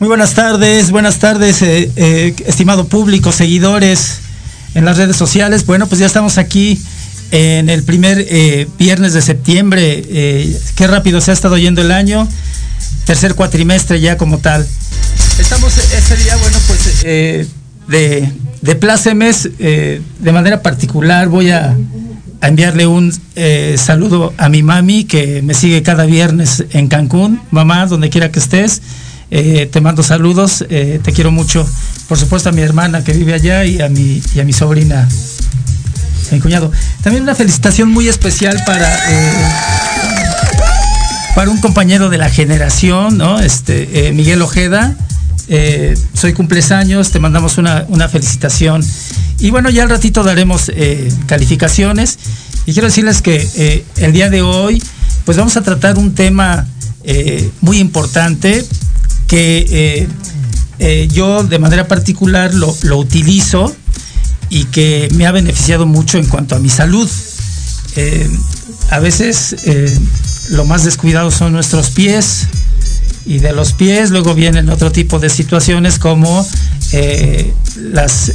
Muy buenas tardes, buenas tardes, eh, eh, estimado público, seguidores en las redes sociales. Bueno, pues ya estamos aquí en el primer eh, viernes de septiembre. Eh, qué rápido se ha estado yendo el año. Tercer cuatrimestre ya como tal. Estamos este día, bueno, pues eh, de, de plácemes. eh, de manera particular voy a, a enviarle un saludo a mi mami que me sigue cada viernes en Cancún. Mamá, donde quiera que estés. Eh, te mando saludos, eh, te quiero mucho. Por supuesto a mi hermana que vive allá y a mi, y a mi sobrina, mi cuñado. También una felicitación muy especial para, eh, para un compañero de la generación, ¿no? Este, Miguel Ojeda. Soy cumpleaños, te mandamos una, una felicitación. Y bueno, ya al ratito daremos calificaciones. Y quiero decirles que el día de hoy, pues vamos a tratar un tema muy importante que eh, eh, yo de manera particular lo, lo utilizo y que me ha beneficiado mucho en cuanto a mi salud. Eh, a veces lo más descuidado son nuestros pies y de los pies luego vienen otro tipo de situaciones como las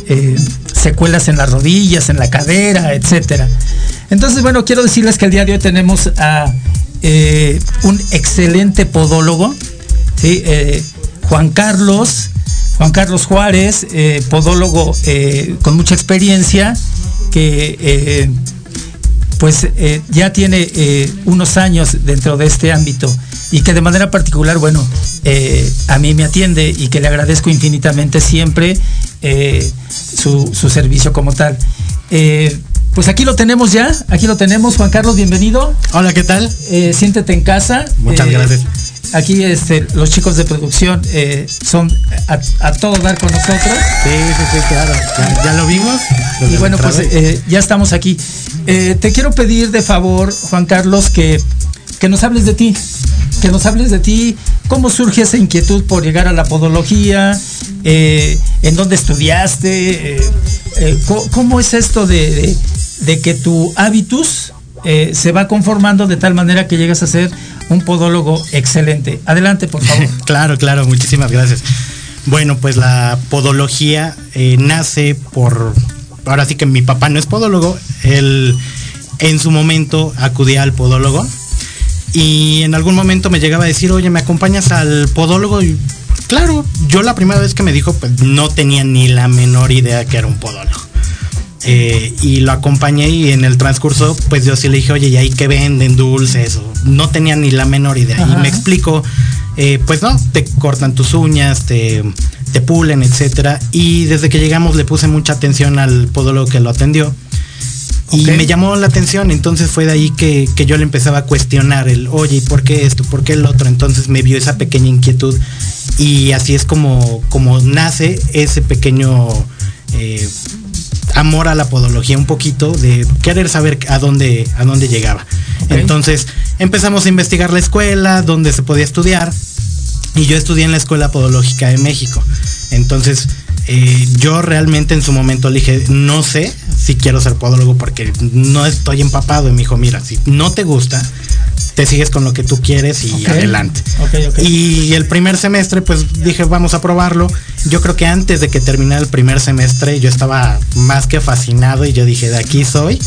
secuelas en las rodillas, en la cadera, etcétera. Entonces, bueno, quiero decirles que el día de hoy tenemos a un excelente podólogo, ¿sí? Eh, Juan Carlos, Juan Carlos Juárez, eh, podólogo eh, con mucha experiencia, que pues ya tiene unos años dentro de este ámbito y que de manera particular, bueno, a mí me atiende y que le agradezco infinitamente siempre su, su servicio como tal. Pues aquí lo tenemos ya, aquí lo tenemos, Juan Carlos, bienvenido. Hola, ¿qué tal? Eh, siéntete en casa. Muchas Eh, gracias. Aquí este, los chicos de producción eh, son a, a todo dar con nosotros. Sí, sí, sí, claro. Ya, ya lo vimos. Y bueno, pues eh, ya estamos aquí. Eh, te quiero pedir de favor, Juan Carlos, que, que nos hables de ti. Que nos hables de ti. ¿Cómo surge esa inquietud por llegar a la podología? ¿En dónde estudiaste? ¿Cómo es esto de, de- de que tu hábitus eh, se va conformando de tal manera que llegas a ser un podólogo excelente? Adelante, por favor. Claro, claro, muchísimas gracias. Bueno, pues la podología eh, nace por. Ahora sí que mi papá no es podólogo. Él en su momento acudía al podólogo. Y en algún momento me llegaba a decir, oye, ¿me acompañas al podólogo? Claro, yo la primera vez que me dijo, pues no tenía ni la menor idea que era un podólogo. Eh, y lo acompañé y en el transcurso, pues yo sí le dije, oye, ¿y ahí qué venden dulces? O no tenía ni la menor idea. Ajá. Y me explicó, eh, pues no, te cortan tus uñas, te, te pulen, etcétera. Y desde que llegamos le puse mucha atención al podólogo que lo atendió. Y me llamó la atención, entonces fue de ahí que, que yo le empezaba a cuestionar el, oye, ¿y por qué esto? ¿Por qué el otro? Entonces me vio esa pequeña inquietud y así es como, como nace ese pequeño eh, amor a la podología, un poquito de querer saber a dónde, a dónde llegaba. Entonces empezamos a investigar la escuela, dónde se podía estudiar y yo estudié en la Escuela Podológica de México. Entonces, eh, yo realmente en su momento le dije, no sé si quiero ser podólogo porque no estoy empapado. Y me dijo, mira, si no te gusta, te sigues con lo que tú quieres y adelante. Y el primer semestre, pues dije, vamos a probarlo. Yo creo que antes de que terminara el primer semestre, yo estaba más que fascinado y yo dije, de aquí soy.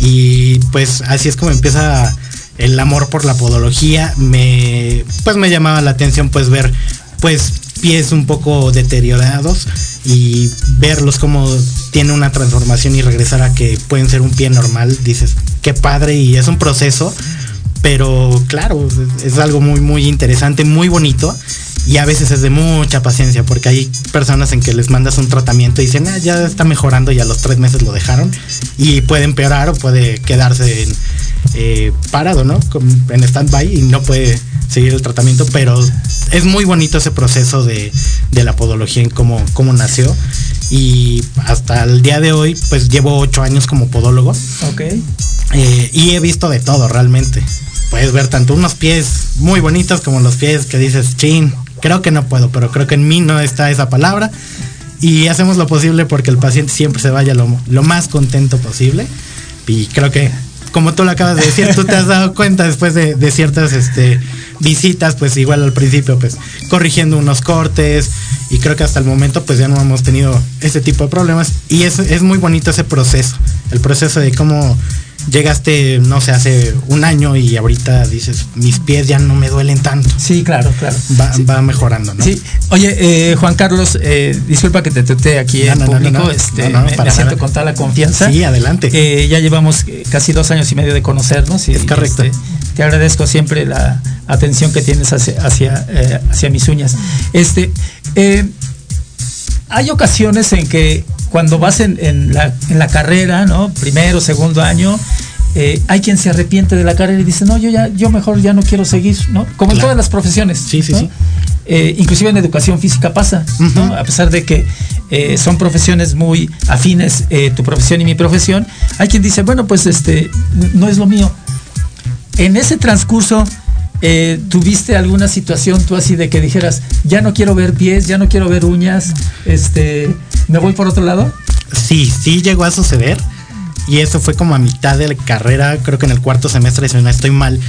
Y pues así es como empieza el amor por la podología. Me, pues me llamaba la atención, pues ver, pues pies un poco deteriorados y verlos como tiene una transformación y regresar a que pueden ser un pie normal, dices, qué padre y es un proceso, pero claro, es algo muy, muy interesante, muy bonito y a veces es de mucha paciencia porque hay personas en que les mandas un tratamiento y dicen, ah, ya está mejorando y a los tres meses lo dejaron y puede empeorar o puede quedarse en, eh, parado, ¿no? En stand-by y no puede seguir el tratamiento, pero es muy bonito ese proceso de, la podología en cómo, cómo nació y hasta el día de hoy pues llevo ocho años como podólogo. Ok. Eh, y he visto de todo realmente. Puedes ver tanto unos pies muy bonitos como los pies que dices, chin, creo que no puedo, pero creo que en mí no está esa palabra. Y hacemos lo posible porque el paciente siempre se vaya lo, lo más contento posible. Y creo que, como tú lo acabas de decir, tú te has dado cuenta después de, ciertas este, visitas, pues igual al principio, pues corrigiendo unos cortes. Y creo que hasta el momento, pues ya no hemos tenido ese tipo de problemas. Y es, es muy bonito ese proceso. El proceso de cómo llegaste, no sé, hace un año y ahorita dices, mis pies ya no me duelen tanto. Sí, claro, claro. Va, mejorando, ¿no? Sí. Oye, eh, Juan Carlos, eh, disculpa que te tute aquí en público, este, me, siento con toda la confianza. Sí, adelante. Eh, ya llevamos casi dos años y medio de conocernos. Y, es correcto. Este, te agradezco siempre la atención que tienes hacia, hacia, hacia mis uñas. Este, hay ocasiones en que cuando vas en, la, carrera, ¿no? Primero, segundo año, eh, hay quien se arrepiente de la carrera y dice, no, yo ya, yo mejor ya no quiero seguir, ¿no? Como en todas las profesiones. Sí, sí, sí. Eh, inclusive en educación física pasa, ¿no? A pesar de que eh, son profesiones muy afines, tu profesión y mi profesión, hay quien dice, bueno, pues este, no es lo mío. En ese transcurso, eh, ¿tuviste alguna situación tú así de que dijeras, ya no quiero ver pies, ya no quiero ver uñas, este, me voy por otro lado? Sí, sí llegó a suceder. Y eso fue como a mitad de la carrera, creo que en el cuarto semestre, si no estoy mal,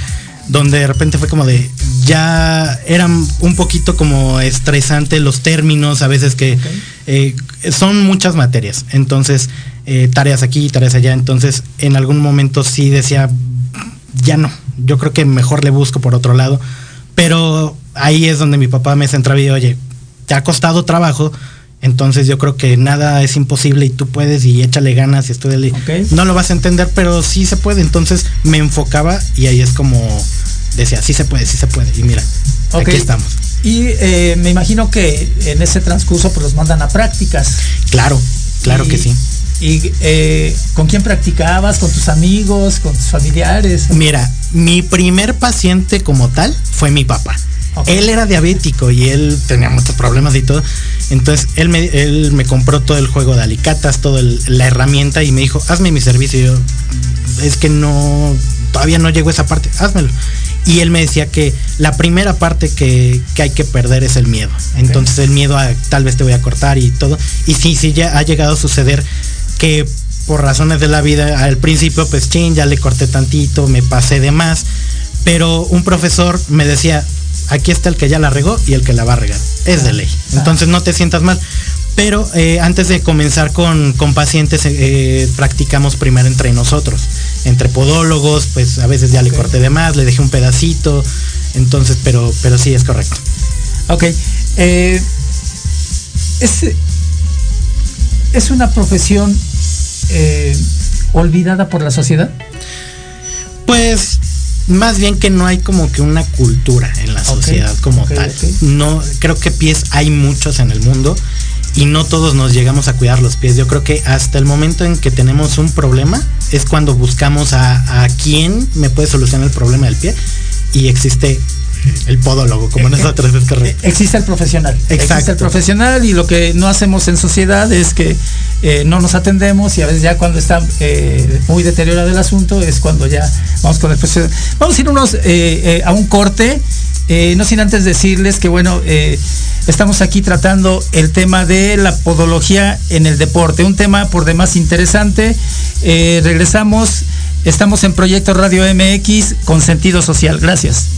donde de repente fue como de, ya eran un poquito como estresante los términos, a veces que eh, son muchas materias, entonces eh, tareas aquí, tareas allá, entonces en algún momento sí decía, ya no, yo creo que mejor le busco por otro lado. Pero ahí es donde mi papá me centraba y oye, te ha costado trabajo, entonces yo creo que nada es imposible y tú puedes y échale ganas y estoy No lo vas a entender, pero sí se puede. Entonces me enfocaba y ahí es como decía, sí se puede, sí se puede. Y mira, aquí estamos. Y eh, me imagino que en ese transcurso pues los mandan a prácticas. Claro, claro que sí. ¿Y eh, con quién practicabas? ¿Con tus amigos? ¿Con tus familiares? Mira, mi primer paciente como tal fue mi papá. Él era diabético y él tenía muchos problemas y todo. Entonces él me, él me compró todo el juego de alicatas, toda la herramienta y me dijo, hazme mi servicio. Y yo, es que no, todavía no llegó a esa parte, házmelo. Y él me decía que la primera parte que, hay que perder es el miedo. Entonces el miedo a tal vez te voy a cortar y todo. Y sí, sí, ya ha llegado a suceder que por razones de la vida al principio pues ching, ya le corté tantito, me pasé de más, pero un profesor me decía, aquí está el que ya la regó y el que la va a regar, es de ley, entonces no te sientas mal. Pero eh, antes de comenzar con, pacientes, eh, practicamos primero entre nosotros, entre podólogos, pues a veces ya le corté de más, le dejé un pedacito, entonces, pero, pero sí es correcto. Ok. Eh, es, es una profesión eh, olvidada por la sociedad? Pues más bien que no hay como que una cultura en la sociedad como tal. No, creo que pies hay muchos en el mundo y no todos nos llegamos a cuidar los pies. Yo creo que hasta el momento en que tenemos un problema es cuando buscamos a, a quién me puede solucionar el problema del pie y existe el podólogo, como eh, nosotros es correcto. Eh, existe el profesional. Exacto. Existe el profesional y lo que no hacemos en sociedad es que eh, no nos atendemos y a veces ya cuando está muy deteriorado el asunto es cuando ya vamos con el profesional. Vamos a ir unos, a un corte, no sin antes decirles que bueno, estamos aquí tratando el tema de la podología en el deporte, un tema por demás interesante. regresamos, estamos en Proyecto Radio MX con sentido social. Gracias.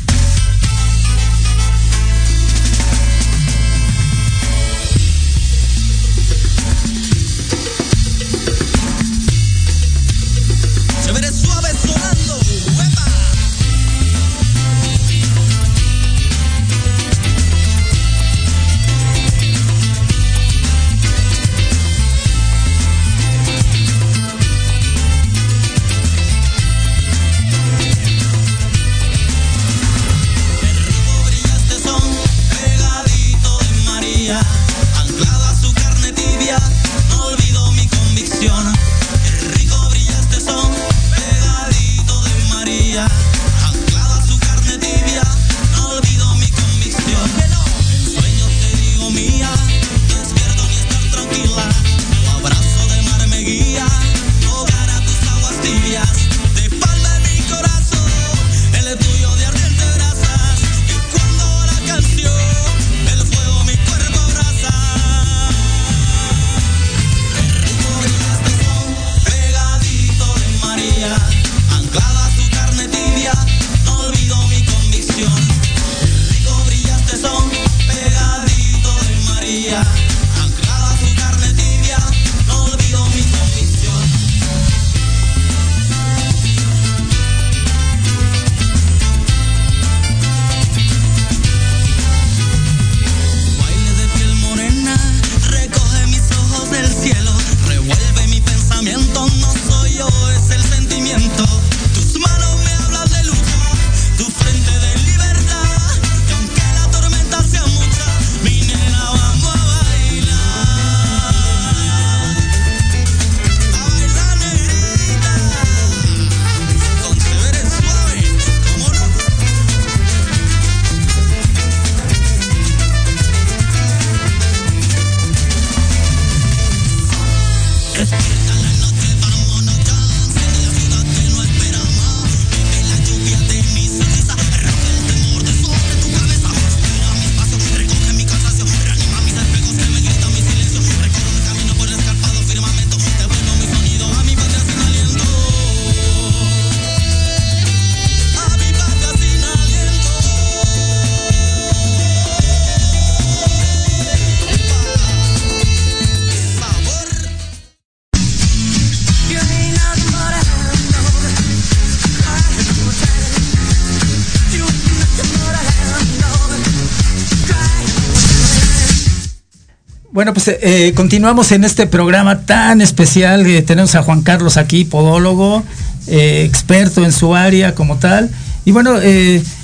Bueno, pues eh, continuamos en este programa tan especial. Eh, tenemos a Juan Carlos aquí, podólogo, eh, experto en su área como tal. Y bueno,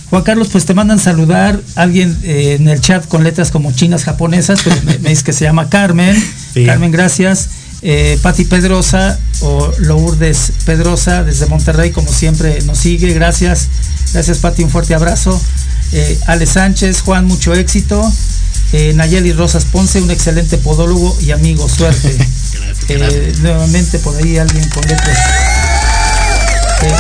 Juan Carlos, pues te mandan saludar alguien en el chat con letras como chinas, japonesas, pero me, dice que se llama Carmen. Carmen, gracias. Pati Pedrosa o Lourdes Pedrosa desde Monterrey, como siempre nos sigue. Gracias. Gracias, Pati, un fuerte abrazo. Ale Sánchez, Juan, mucho éxito. Eh, Nayeli Rosas Ponce, un excelente podólogo y amigo, suerte. Eh, nuevamente por ahí alguien con letras. Eh,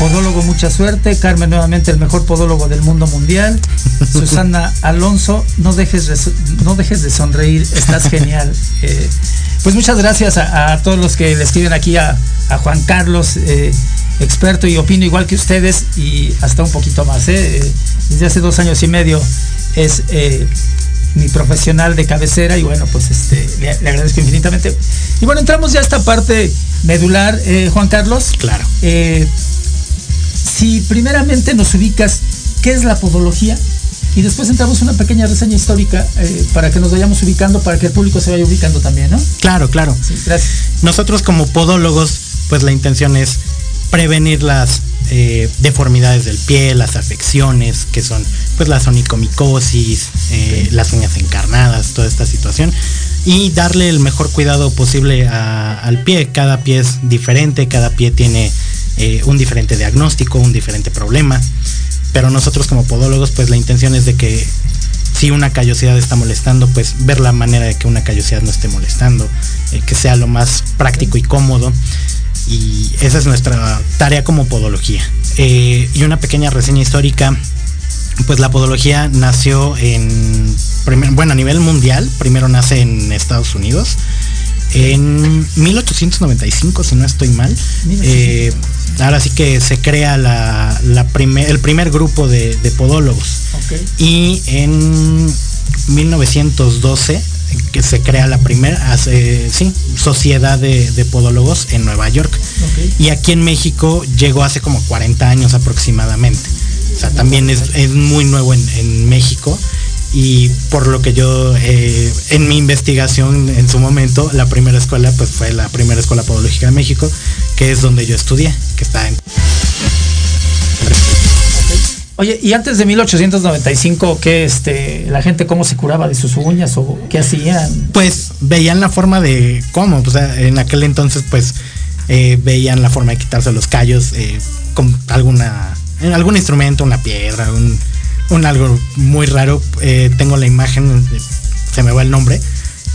podólogo, mucha suerte. Carmen, nuevamente el mejor podólogo del mundo mundial. Susana Alonso, no dejes, de, no dejes de sonreír, estás genial. pues muchas gracias a, todos los que le escriben aquí a, Juan Carlos, experto y opino igual que ustedes y hasta un poquito más. Desde hace dos años y medio es eh, mi profesional de cabecera y bueno, pues este, le, agradezco infinitamente. Y bueno, entramos ya a esta parte medular, eh, Juan Carlos. Claro. Eh, si primeramente nos ubicas, ¿qué es la podología? Y después entramos una pequeña reseña histórica para que nos vayamos ubicando, para que el público se vaya ubicando también, ¿no? Claro, claro. gracias. Nosotros como podólogos, pues la intención es prevenir las eh, deformidades del pie, las afecciones, que son pues la sonicomicosis, eh, las uñas encarnadas, toda esta situación. Y darle el mejor cuidado posible al pie. Cada pie es diferente, cada pie tiene eh, un diferente diagnóstico, un diferente problema. Pero nosotros como podólogos, pues la intención es de que si una callosidad está molestando, pues ver la manera de que una callosidad no esté molestando, que sea lo más práctico y cómodo y esa es nuestra tarea como podología. Eh, y una pequeña reseña histórica. pues la podología nació en, bueno, a nivel mundial, primero nace en Estados Unidos, en 1895, si no estoy mal. Eh, ahora sí que se crea la, el primer grupo de, podólogos. Y en 1912 que se crea la primera sí, sociedad de, podólogos en Nueva York. Y aquí en México llegó hace como 40 años aproximadamente. O sea, también es, muy nuevo en, México y por lo que yo eh, en mi investigación en su momento la primera escuela pues fue la primera escuela podológica de México que es donde yo estudié que está en Oye, y antes de 1895, ¿qué este, la gente cómo se curaba de sus uñas o qué hacían? Pues veían la forma de cómo, o sea, en aquel entonces pues eh, veían la forma de quitarse los callos eh, con alguna en algún instrumento, una piedra, un, algo muy raro. Eh, tengo la imagen, se me va el nombre,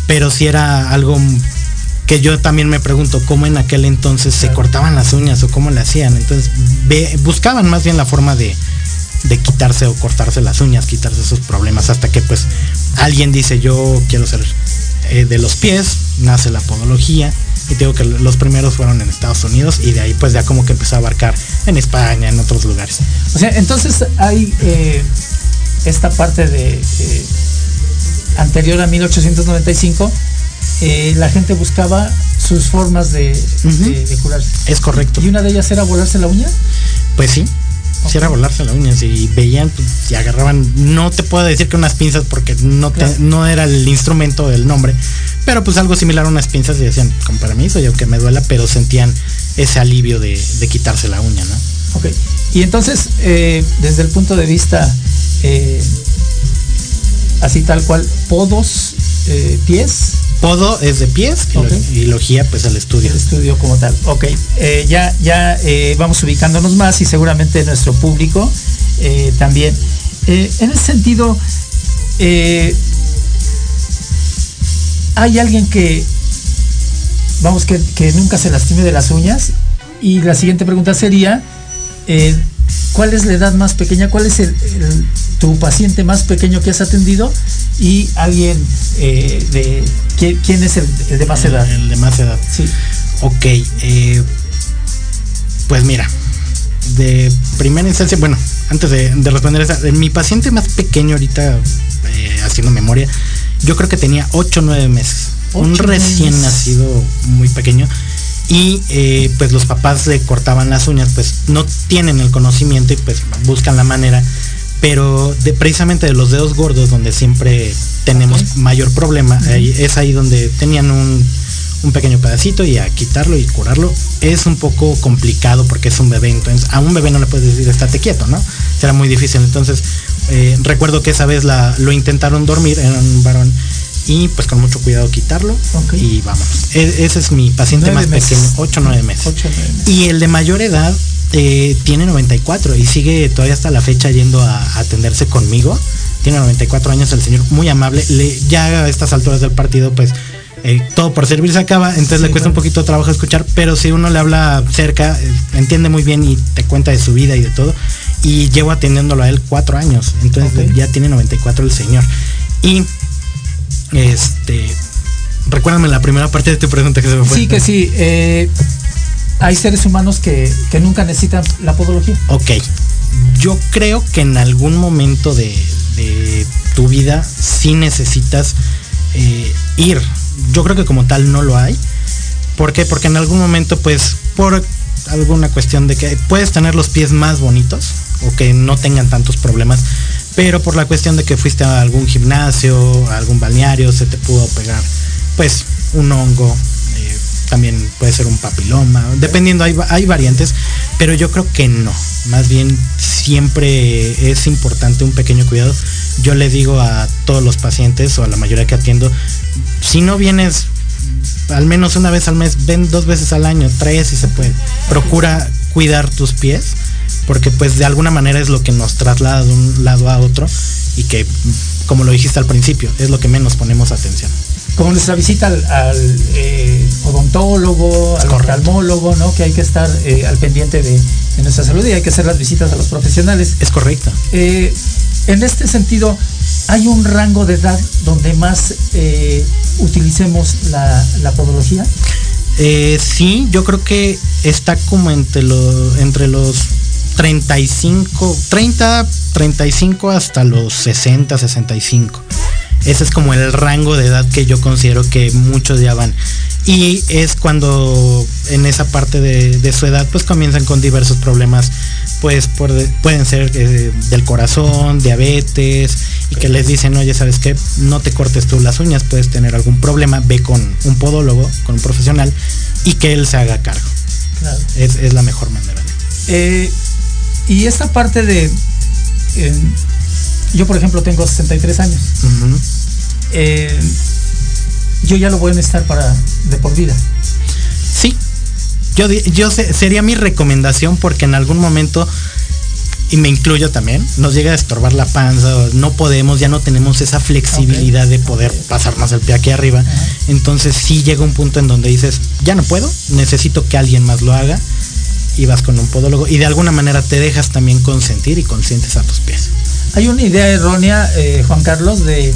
pero si era algo que yo también me pregunto cómo en aquel entonces se cortaban las uñas o cómo le hacían. Entonces buscaban más bien la forma de, de quitarse o cortarse las uñas, quitarse esos problemas, hasta que pues alguien dice yo quiero ser eh, de los pies, nace la podología y digo que los primeros fueron en Estados Unidos y de ahí pues ya como que empezó a abarcar en España, en otros lugares. O sea, entonces hay eh, esta parte de eh, anterior a 1895, eh, la gente buscaba sus formas de, curarse. Es correcto. ¿Y una de ellas era volarse la uña? Pues sí. Si era volarse la uña, si veían pues, y agarraban, no te puedo decir que unas pinzas porque no, no era el instrumento del nombre, pero pues algo similar a unas pinzas y decían, con permiso, yo que me duela, pero sentían ese alivio de, quitarse la uña, ¿no? Ok. Y entonces, eh, desde el punto de vista eh, así tal cual, podos, eh, pies. Podo es de pies y, logía pues el estudio. El estudio como tal. Ok. ya ya vamos ubicándonos más y seguramente nuestro público también. en ese sentido, hay alguien que, vamos, que, nunca se lastime de las uñas. Y la siguiente pregunta sería, eh, ¿cuál es la edad más pequeña? ¿Cuál es el, tu paciente más pequeño que has atendido? Y alguien eh, de... ¿quién, es el, de más edad? El de más edad. Sí. Ok. Eh, pues mira, de primera instancia, bueno, antes de, responder esa, mi paciente más pequeño ahorita, haciendo memoria, yo creo que tenía 8 o 9 meses. un recién nacido muy pequeño. Y eh, pues los papás le cortaban las uñas, pues no tienen el conocimiento y pues buscan la manera. Pero de, precisamente de los dedos gordos, donde siempre tenemos mayor problema, es ahí donde tenían un, un pequeño pedacito y a quitarlo y curarlo es un poco complicado porque es un bebé. Entonces a un bebé no le puedes decir estate quieto, ¿no? Será muy difícil. Entonces eh, recuerdo que esa vez la, lo intentaron dormir, era un varón, y pues con mucho cuidado quitarlo y vamos. E, ese es mi paciente más pequeño, 8 o 9 meses. Y el de mayor edad eh, tiene 94 y sigue todavía hasta la fecha yendo a, atenderse conmigo. Tiene 94 años el señor, muy amable. Le, ya a estas alturas del partido, pues eh, todo por servir se acaba, entonces le cuesta un poquito de trabajo escuchar, pero si uno le habla cerca, entiende muy bien y te cuenta de su vida y de todo y llevo atendiéndolo a él cuatro años. Entonces ya tiene 94 el señor. Y este recuérdame la primera parte de tu pregunta que se me fue. Sí, que sí. Eh, hay seres humanos que, nunca necesitan la podología. Ok. Yo creo que en algún momento de, tu vida sí necesitas eh, ir. Yo creo que como tal no lo hay. ¿Por qué? Porque en algún momento, pues, por alguna cuestión de que puedes tener los pies más bonitos, o que no tengan tantos problemas, pero por la cuestión de que fuiste a algún gimnasio, a algún balneario, se te pudo pegar pues un hongo, eh, también puede ser un papiloma, dependiendo, hay, hay variantes, pero yo creo que no, más bien siempre es importante un pequeño cuidado. Yo le digo a todos los pacientes o a la mayoría que atiendo, si no vienes al menos una vez al mes, ven dos veces al año, tres si se puede. Procura cuidar tus pies porque pues de alguna manera es lo que nos traslada de un lado a otro y que, como lo dijiste al principio, es lo que menos ponemos atención. Como nuestra visita al, eh, odontólogo, al oftalmólogo, ¿no? Que hay que estar eh, al pendiente de, nuestra salud y hay que hacer las visitas a los profesionales. Es correcto. Eh, en este sentido, ¿hay un rango de edad donde más utilicemos la, la podología? Eh, sí, yo creo que está como entre, lo, entre los 35, 30, 35 hasta los 60, 65. Ese es como el rango de edad que yo considero que muchos ya van. Y es cuando en esa parte de, su edad pues comienzan con diversos problemas, pues pueden ser eh, del corazón, diabetes, y que les dicen, oye, ¿sabes qué? No te cortes tú las uñas, puedes tener algún problema, ve con un podólogo, con un profesional, y que él se haga cargo. Es, la mejor manera. Eh, y esta parte de... yo, por ejemplo, tengo 63 años. Eh, yo ya lo voy a necesitar para de por vida. Sí. Yo, yo sería mi recomendación porque en algún momento y me incluyo también, nos llega a estorbar la panza, no podemos, ya no tenemos esa flexibilidad de poder pasarnos el pie aquí arriba. Entonces sí llega un punto en donde dices, ya no puedo, necesito que alguien más lo haga y vas con un podólogo y de alguna manera te dejas también consentir y consientes a tus pies. Hay una idea errónea, eh, Juan Carlos, de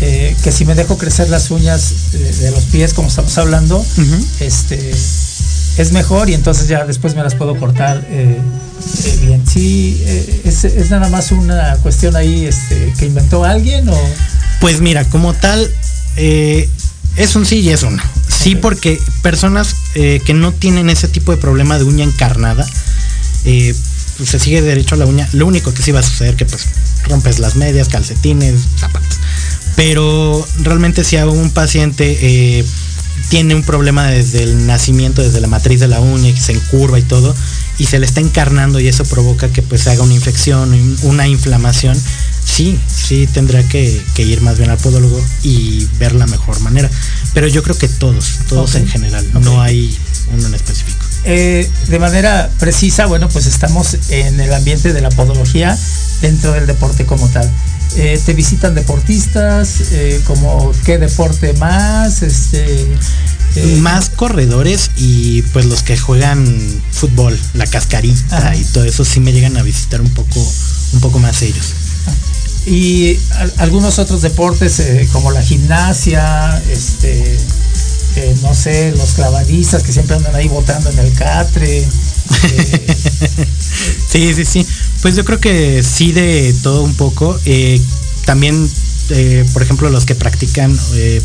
eh, que si me dejo crecer las uñas eh, de los pies, como estamos hablando, este es mejor y entonces ya después me las puedo cortar bien. Sí, es, nada más una cuestión ahí este, que inventó alguien o. Pues mira, como tal, es un sí y es un no. Sí, porque personas eh, que no tienen ese tipo de problema de uña encarnada, eh, pues se sigue derecho a la uña. Lo único que sí va a suceder que pues rompes las medias, calcetines, zapatos. Pero realmente si a un paciente eh, tiene un problema desde el nacimiento, desde la matriz de la uña, que se encurva y todo, y se le está encarnando y eso provoca que pues haga una infección, una inflamación, sí, sí tendrá que, ir más bien al podólogo y ver la mejor manera. Pero yo creo que todos, todos en general, no hay uno en específico. Eh, de manera precisa, bueno, pues estamos en el ambiente de la podología dentro del deporte como tal. Eh, te visitan deportistas, eh, como qué deporte más, este, más corredores y pues los que juegan fútbol, la cascarita y todo eso sí me llegan a visitar un poco, un poco más ellos y algunos otros deportes eh, como la gimnasia, este, eh, no sé, los clavadistas que siempre andan ahí botando en el catre. Eh. sí, sí, sí. Pues yo creo que sí de todo un poco. también, por ejemplo, los que practican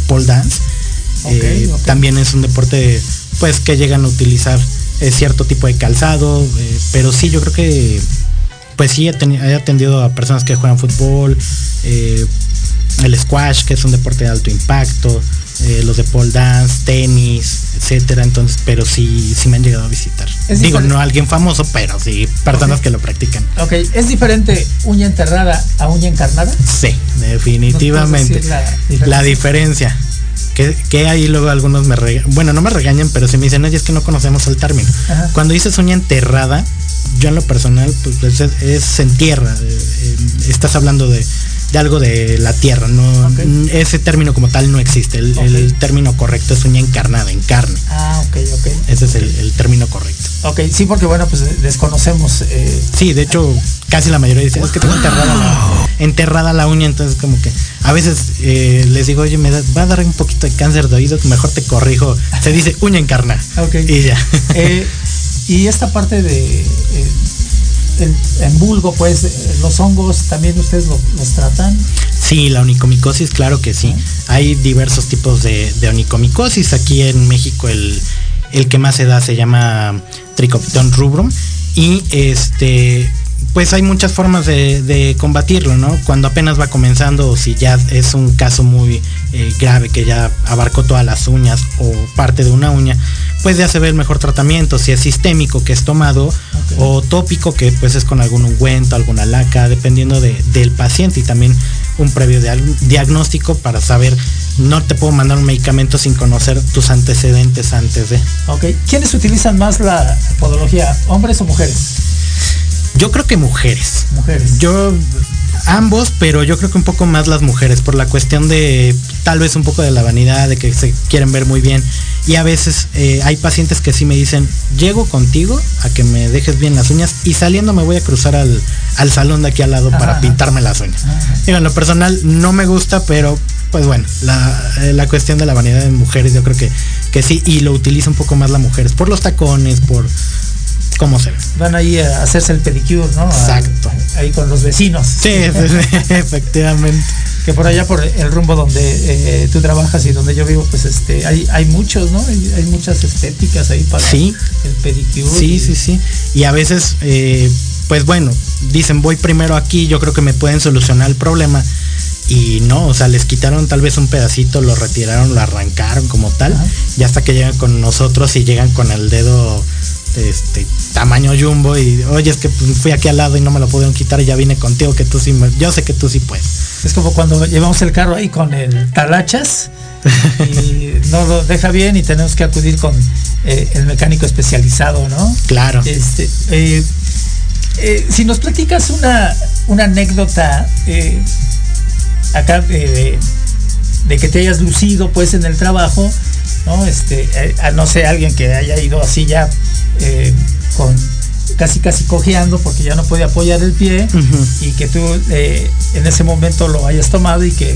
pole dance, también es un deporte pues que llegan a utilizar cierto tipo de calzado, pero sí, yo creo que pues sí, he, atendido a personas que juegan fútbol, eh, el squash, que es un deporte de alto impacto, eh, los de pole dance, tenis, etcétera. Entonces, pero sí, sí me han llegado a visitar. Digo, no alguien famoso, pero sí personas que lo practican. Ok, ¿es diferente uña enterrada a uña encarnada? Sí, definitivamente. La, diferencia. Que, ahí luego algunos me regañan, bueno, no me regañan, pero si me dicen, oye, es que no conocemos el término. Cuando dices uña enterrada, yo en lo personal, pues es, se entierra. Eh, eh, estás hablando de, algo de la tierra, no ese término como tal no existe. El, término correcto es uña encarnada, en carne. Ah, ok, ok. Ese es el, término correcto. Ok, sí, porque bueno, pues desconocemos. Eh, sí, de hecho, casi la mayoría dice, es que tengo enterrada la, enterrada la uña, entonces como que a veces les digo, oye, me va a dar un poquito de cáncer de oído, mejor te corrijo. Se dice uña encarnada. Ok. Y ya. Y esta parte de eh, en vulgo, pues eh, los hongos también ustedes los tratan. Sí, la onicomicosis, claro que sí. Hay diversos tipos de, onicomicosis. Aquí en México el, el, que más se da se llama Trichopiton rubrum. Y este pues hay muchas formas de, combatirlo, ¿no? Cuando apenas va comenzando o si ya es un caso muy eh, grave que ya abarcó todas las uñas o parte de una uña, pues ya se ve el mejor tratamiento, si es sistémico que es tomado o tópico que pues es con algún ungüento, alguna laca, dependiendo del paciente y también un previo diagnóstico para saber, no te puedo mandar un medicamento sin conocer tus antecedentes antes de. Ok, ¿quiénes utilizan más la podología, hombres o mujeres? Yo creo que mujeres. Mujeres. Yo ambos, pero yo creo que un poco más las mujeres, por la cuestión de tal vez un poco de la vanidad, de que se quieren ver muy bien. Y a veces eh, hay pacientes que sí me dicen, llego contigo a que me dejes bien las uñas y saliendo me voy a cruzar al, salón de aquí al lado para pintarme las uñas. Digo, en lo personal no me gusta, pero pues bueno, eh, la, cuestión de la vanidad de mujeres yo creo que, que sí, y lo utiliza un poco más las mujeres, por los tacones, por cómo se. Van ahí a hacerse el pedicure, ¿no? Exacto. ahí con los vecinos. Sí, efectivamente. Que por allá, por el rumbo donde eh, tú trabajas y donde yo vivo, pues este, hay, hay muchos, ¿no? Hay, muchas estéticas ahí para sí. el pedicure. Sí, sí, sí. Y a veces, eh, pues bueno, dicen voy primero aquí, yo creo que me pueden solucionar el problema y no, o sea, les quitaron tal vez un pedacito, lo retiraron, lo arrancaron como tal, y hasta que llegan con nosotros y llegan con el dedo este tamaño jumbo y oye es que pues, fui aquí al lado y no me lo pudieron quitar y ya vine contigo que tú sí yo sé que tú sí puedes. Es como cuando llevamos el carro ahí con el talachas y no lo deja bien y tenemos que acudir con eh, el mecánico especializado no claro. Este eh, eh, si nos platicas una una anécdota acá de, que te hayas lucido pues en el trabajo, ¿no? Este, a no sé, alguien que haya ido así ya eh, con casi casi cojeando porque ya no puede apoyar el pie y que tú eh, en ese momento lo hayas tomado y que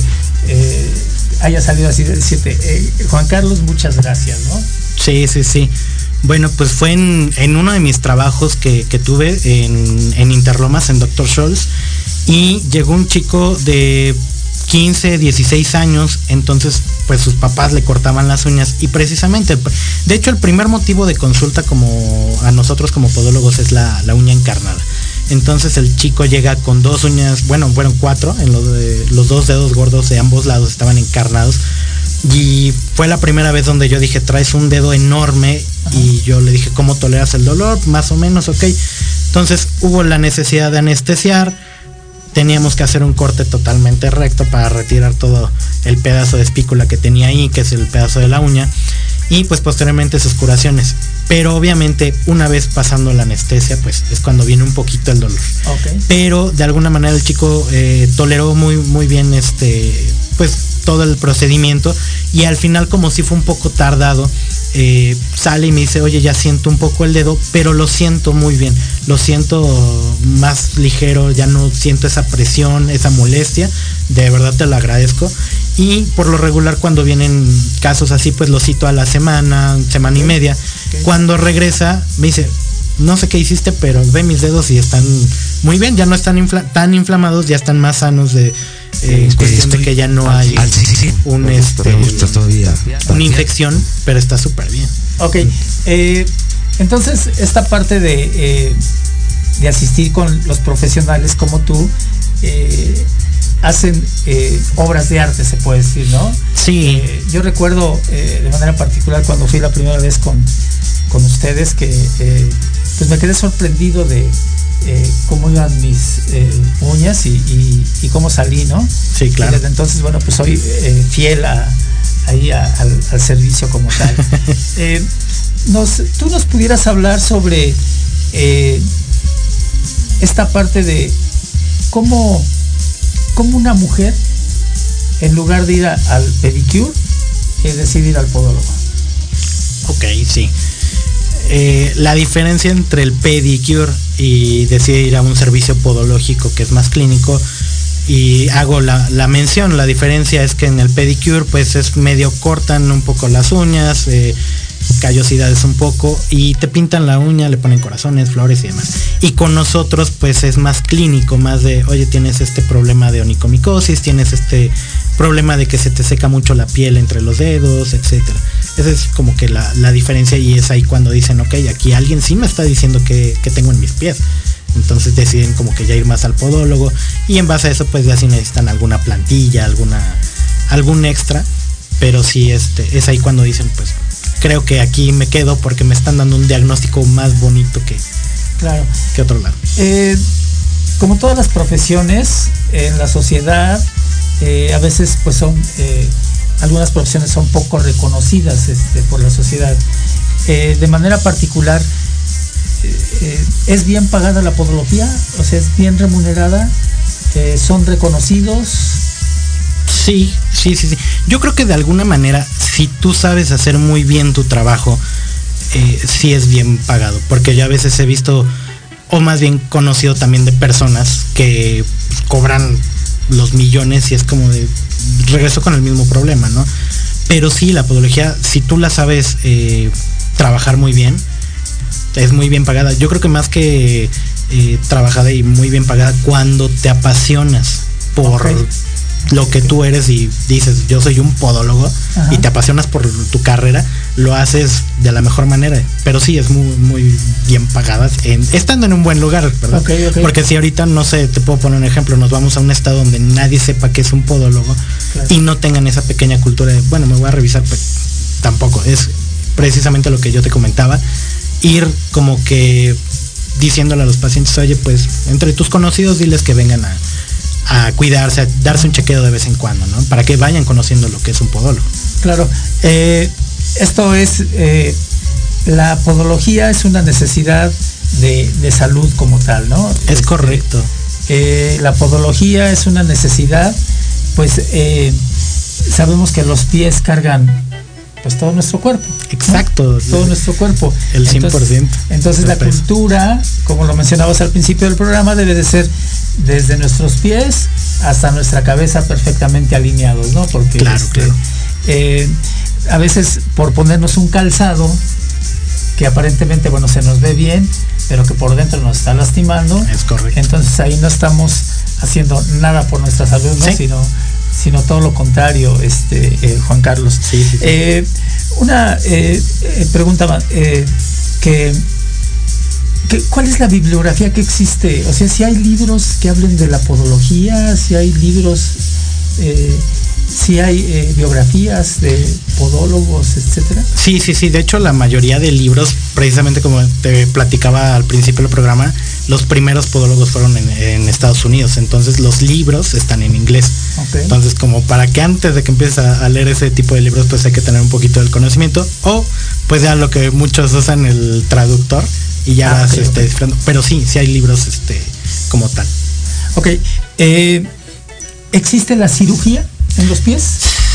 haya salido así de decirte, Juan Carlos, muchas gracias, ¿no? Sí, sí, sí. Bueno, pues fue en, uno de mis trabajos que, tuve en, en Interlomas, en Dr. Scholz, y llegó un chico de 15, 16 años, entonces pues sus papás le cortaban las uñas y precisamente, de hecho el primer motivo de consulta como a nosotros como podólogos es la, uña encarnada. Entonces el chico llega con dos uñas, bueno, fueron cuatro, en los, los dos dedos gordos de ambos lados estaban encarnados. Y fue la primera vez donde yo dije, traes un dedo enorme y yo le dije, ¿cómo toleras el dolor? Más o menos, ok. Entonces hubo la necesidad de anestesiar teníamos que hacer un corte totalmente recto para retirar todo el pedazo de espícula que tenía ahí, que es el pedazo de la uña, y pues posteriormente sus curaciones. Pero obviamente una vez pasando la anestesia, pues es cuando viene un poquito el dolor. Pero de alguna manera el chico eh, toleró muy, muy bien este, pues todo el procedimiento y al final como si fue un poco tardado, eh, sale y me dice, oye, ya siento un poco el dedo, pero lo siento muy bien, lo siento más ligero, ya no siento esa presión, esa molestia, de verdad te lo agradezco. Y por lo regular cuando vienen casos así, pues lo cito a la semana, semana y media. Cuando regresa, me dice, no sé qué hiciste, pero ve mis dedos y están muy bien, ya no están tan inflamados, ya están más sanos de, eh, cuestión de que ya no hay un este, una infección, pero está súper bien. Ok, eh, entonces esta parte de, eh, de asistir con los profesionales como tú, hacen obras de arte, se puede decir, ¿no? Sí. yo recuerdo de manera particular cuando fui la primera vez con, con ustedes que pues me quedé sorprendido de, eh, cómo iban mis eh, uñas y, cómo salí, ¿no? Sí, claro. desde entonces, bueno, pues soy eh, fiel a, ahí al, servicio como tal. ¿Tú nos pudieras hablar sobre esta parte de cómo, cómo una mujer, en lugar de ir al pedicure, decide ir al podólogo? Ok, sí. La diferencia entre el pedicure y decide ir a un servicio podológico que es más clínico y hago la, mención, la diferencia es que en el pedicure pues es medio cortan un poco las uñas, eh, callosidades un poco y te pintan la uña, le ponen corazones, flores y demás. Y con nosotros pues es más clínico, más de, oye, tienes este problema de onicomicosis, tienes este problema de que se te seca mucho la piel entre los dedos, etcétera. Esa es como que la, diferencia y es ahí cuando dicen, ok, aquí alguien sí me está diciendo que, tengo en mis pies. Entonces deciden como que ya ir más al podólogo y en base a eso pues ya si necesitan alguna plantilla, alguna, algún extra. Pero sí este, es ahí cuando dicen pues creo que aquí me quedo porque me están dando un diagnóstico más bonito que, claro. que otro lado. Eh, como todas las profesiones en la sociedad, eh, a veces pues son eh, algunas profesiones son poco reconocidas este, por la sociedad. De manera particular, ¿es bien pagada la podología? O sea, ¿es bien remunerada? son reconocidos. Sí, sí, sí, sí. Yo creo que de alguna manera, si tú sabes hacer muy bien tu trabajo, eh, sí es bien pagado. Porque yo a veces he visto, o más bien conocido también de personas que cobran los millones y es como de regreso con el mismo problema, ¿no? Pero sí, la podología, si tú la sabes eh, trabajar muy bien, es muy bien pagada. Yo creo que más que eh, trabajada y muy bien pagada, cuando te apasionas por lo que tú eres y dices, yo soy un podólogo y te apasionas por tu carrera, lo haces de la mejor manera. Pero sí, es muy, muy bien pagadas, en, estando en un buen lugar, ¿verdad? Porque si ahorita, no sé, te puedo poner un ejemplo, nos vamos a un estado donde nadie sepa que es un podólogo y no tengan esa pequeña cultura de, bueno, me voy a revisar, pues tampoco. Es precisamente lo que yo te comentaba, ir como que diciéndole a los pacientes, oye, pues entre tus conocidos diles que vengan a, a cuidarse, a darse un chequeo de vez en cuando, ¿no? Para que vayan conociendo lo que es un podólogo. Claro, eh, esto es, eh, la podología es una necesidad de, salud como tal, ¿no? Es este, correcto. Eh, la podología es una necesidad, pues sabemos que los pies cargan pues todo nuestro cuerpo. Exacto. Todo nuestro cuerpo. El 100%. Entonces, la cultura, como lo mencionabas al principio del programa, debe de ser desde nuestros pies hasta nuestra cabeza perfectamente alineados, ¿no? Porque claro, este, claro. Eh, a veces por ponernos un calzado que aparentemente, bueno, se nos ve bien, pero que por dentro nos está lastimando. Es correcto. Entonces ahí no estamos haciendo nada por nuestra salud, ¿no? Sino sino todo lo contrario, este, eh, Juan Carlos. Eh, una eh, pregunta más, que, ¿cuál es la bibliografía que existe? O sea, si hay libros que hablen de la podología, si hay libros, si hay biografías de podólogos, etcétera. Sí, sí, sí. De hecho, la mayoría de libros, precisamente como te platicaba al principio del programa, los primeros podólogos fueron en, Estados Unidos, entonces los libros están en inglés. Entonces, como para que antes de que empieces a, leer ese tipo de libros, pues hay que tener un poquito del conocimiento, o pues ya lo que muchos usan el traductor y ya ah, vas este, Pero sí, sí hay libros este, como tal. Ok. Eh, ¿Existe la cirugía en los pies?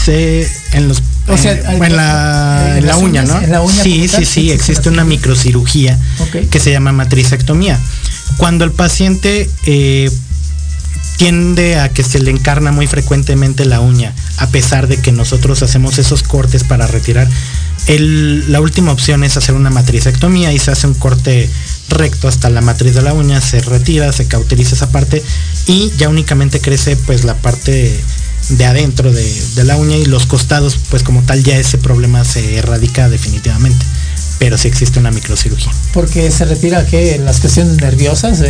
Sí, en los o sea, en, la, uña, ¿no? sí, sí, sí, existe una microcirugía que se llama matricectomía. Cuando el paciente eh, tiende a que se le encarna muy frecuentemente la uña, a pesar de que nosotros hacemos esos cortes para retirar, la última opción es hacer una matricectomía y se hace un corte recto hasta la matriz de la uña, se retira, se cauteriza esa parte y ya únicamente crece pues la parte de adentro de, la uña y los costados pues como tal ya ese problema se erradica definitivamente pero sí existe una microcirugía. Porque se retira que las cuestiones nerviosas.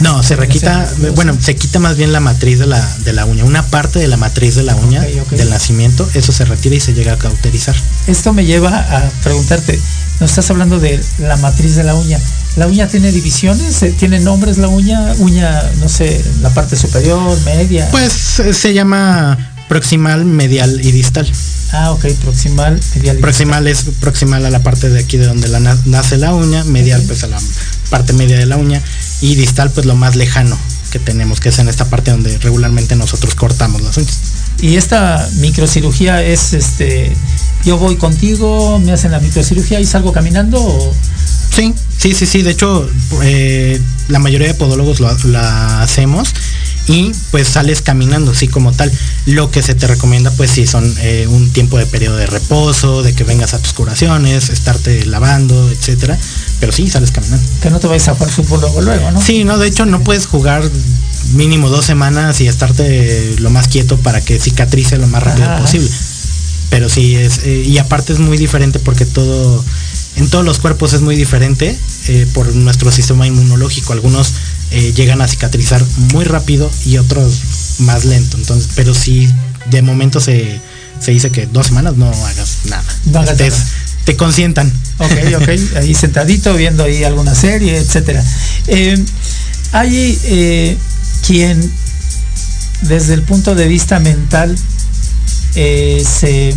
no, se requita, bueno, se quita más bien la matriz de la, de la uña, una parte de la matriz de la uña del nacimiento, eso se retira y se llega a cauterizar. Esto me lleva a preguntarte, nos estás hablando de la matriz de la uña. ¿La uña tiene divisiones? ¿Tiene nombres la uña? Uña, no sé, la parte superior, media. Pues se llama proximal, medial y distal. Ah, ok, proximal, medial. Proximal es proximal a la parte de aquí de donde la nace la uña, medial pues a la parte media de la uña y distal pues lo más lejano que tenemos, que es en esta parte donde regularmente nosotros cortamos las uñas. Y esta microcirugía es este, yo voy contigo, me hacen la microcirugía y salgo caminando Sí, sí, sí, sí. De hecho, eh, la mayoría de podólogos lo, la hacemos y pues sales caminando, sí, como tal. Lo que se te recomienda, pues sí, son eh, un tiempo de periodo de reposo, de que vengas a tus curaciones, estarte lavando, etcétera. Pero sí, sales caminando. Que no te vayas a jugar fútbol luego, luego, ¿no? Sí, no, de hecho no puedes jugar mínimo dos semanas y estarte lo más quieto para que cicatrice lo más rápido posible. Pero sí es, eh, y aparte es muy diferente porque todo en todos los cuerpos es muy diferente eh, por nuestro sistema inmunológico. Algunos eh, llegan a cicatrizar muy rápido y otros más lento. Entonces, pero sí, de momento se, dice que dos semanas no hagas nada. No hagas te, te consientan. Ok, ok. ahí sentadito viendo ahí alguna serie, etcétera. Eh, hay quien desde el punto de vista mental se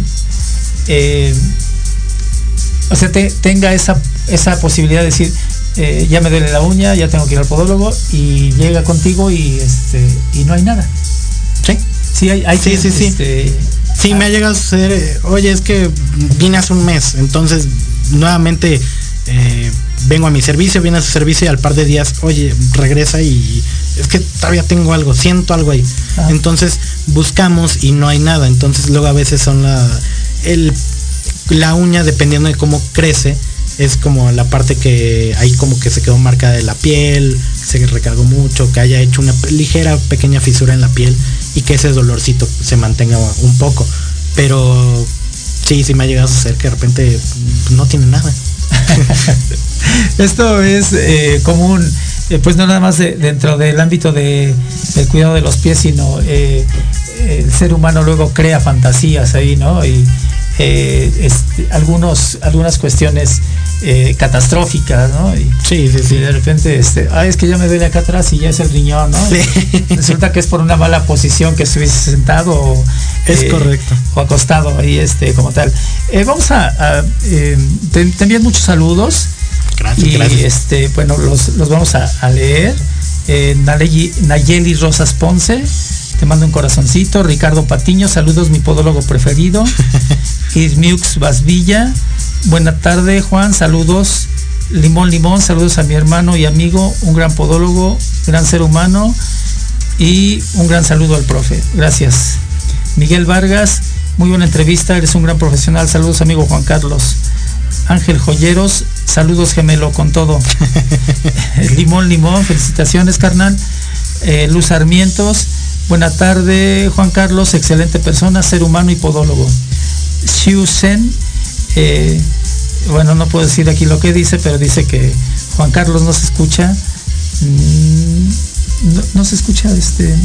o sea, tenga esa, esa posibilidad de decir, eh, ya me duele la uña, ya tengo que ir al podólogo y llega contigo y este y no hay nada. Sí. Sí, hay, hay Sí, que, sí, sí. este, Sí, me ha llegado a suceder, eh, oye, es que vine hace un mes, entonces nuevamente eh, vengo a mi servicio, viene a su servicio y al par de días, oye, regresa y es que todavía tengo algo, siento algo ahí. Ah. Entonces buscamos y no hay nada, entonces luego a veces son la, el, la uña, dependiendo de cómo crece, es como la parte que ahí como que se quedó marcada de la piel, se recargó mucho, que haya hecho una ligera pequeña fisura en la piel y que ese dolorcito se mantenga un poco. Pero sí, sí me ha llegado a suceder que de repente no tiene nada. Esto es eh, común, eh, pues no nada más de- dentro del ámbito de, del cuidado de los pies, sino eh, el ser humano luego crea fantasías ahí, ¿no? Y eh, este, algunos, algunas cuestiones eh, catastróficas, ¿no? Y, Sí, sí, y sí. de repente, este, ay, es que ya me duele acá atrás y ya es el riñón, ¿no? Sí. Resulta que es por una mala posición que estuviese sentado o, Es correcto. o acostado ahí, este, como tal. Eh, vamos a, a, eh, te, te envían muchos saludos Gracias, y gracias. este, bueno, los, los vamos a, a leer. Eh, Nayeli, Nayeli Rosas Ponce, te mando un corazoncito. Ricardo Patiño, saludos, mi podólogo preferido. Ismiux Basvilla, buena tarde, Juan, saludos. Limón Limón, saludos a mi hermano y amigo, un gran podólogo, gran ser humano y un gran saludo al profe. Gracias. Miguel Vargas, muy buena entrevista, eres un gran profesional. Saludos, amigo Juan Carlos. Ángel Joyeros, saludos gemelo con todo. limón, limón, felicitaciones, carnal. Eh, Luz Sarmientos, buena tarde, Juan Carlos, excelente persona, ser humano y podólogo. Xiu Sen, eh, bueno, no puedo decir aquí lo que dice, pero dice que Juan Carlos no se escucha. Mm, no, no se escucha este.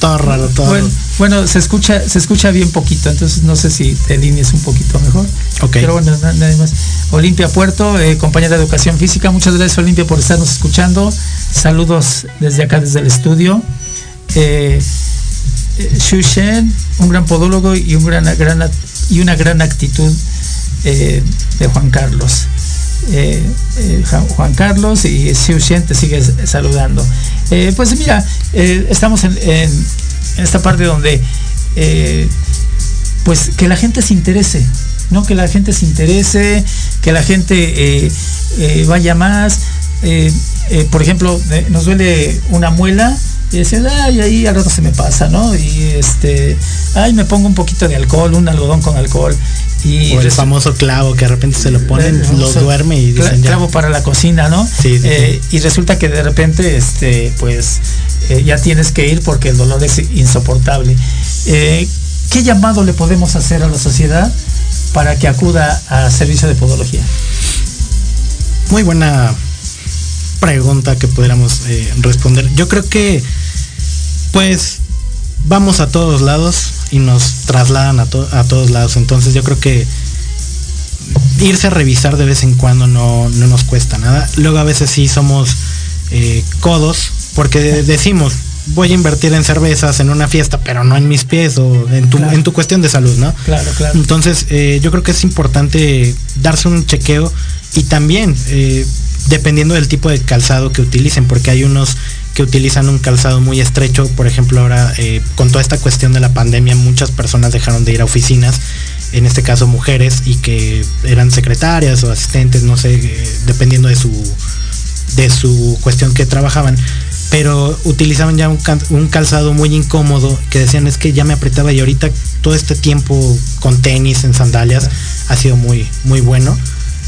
Todo raro, todo Bueno, raro. bueno, se escucha, se escucha bien poquito, entonces no sé si te alinees un poquito mejor. Ok. Pero bueno, na- nada más. Olimpia Puerto, eh, compañera de educación física, muchas gracias Olimpia por estarnos escuchando. Saludos desde acá, desde el estudio. Eh, eh, Xu Shen, un gran podólogo y, un gran, gran y una gran actitud eh, de Juan Carlos. Eh, Juan Carlos y Xiu Shen te sigue saludando. Pues mira, estamos en, en- esta parte donde pues que la gente se interese, ¿no? Que la gente se interese, que la gente vaya más. Eh, por ejemplo, eh, nos duele una muela y decían, ay, ahí al rato se me pasa, ¿no? Y este, ay, me pongo un poquito de alcohol, un algodón con alcohol. Y O el famoso clavo que de repente se lo ponen, lo duerme y dicen ya. clavo para la cocina, ¿no? Sí, sí, Eh, Y resulta que de repente, este, pues, eh, ya tienes que ir porque el dolor es insoportable. Eh, ¿Qué llamado le podemos hacer a la sociedad para que acuda a servicio de podología? Muy buena pregunta que pudiéramos eh, responder. Yo creo que, pues, vamos a todos lados y nos trasladan a, to- a todos lados. Entonces yo creo que irse a revisar de vez en cuando no, no nos cuesta nada. Luego a veces sí somos eh, codos porque de- decimos, voy a invertir en cervezas en una fiesta, pero no en mis pies o en tu, Claro. en tu cuestión de salud, ¿no? Claro, claro. Entonces, eh, yo creo que es importante darse un chequeo y también, eh, dependiendo del tipo de calzado que utilicen, porque hay unos que utilizan un calzado muy estrecho, por ejemplo, ahora eh, con toda esta cuestión de la pandemia, muchas personas dejaron de ir a oficinas, en este caso mujeres, y que eran secretarias o asistentes, no sé, eh, dependiendo de su, de su cuestión que trabajaban. Pero utilizaban ya un, un calzado muy incómodo que decían es que ya me apretaba y ahorita todo este tiempo con tenis en sandalias ha sido muy muy bueno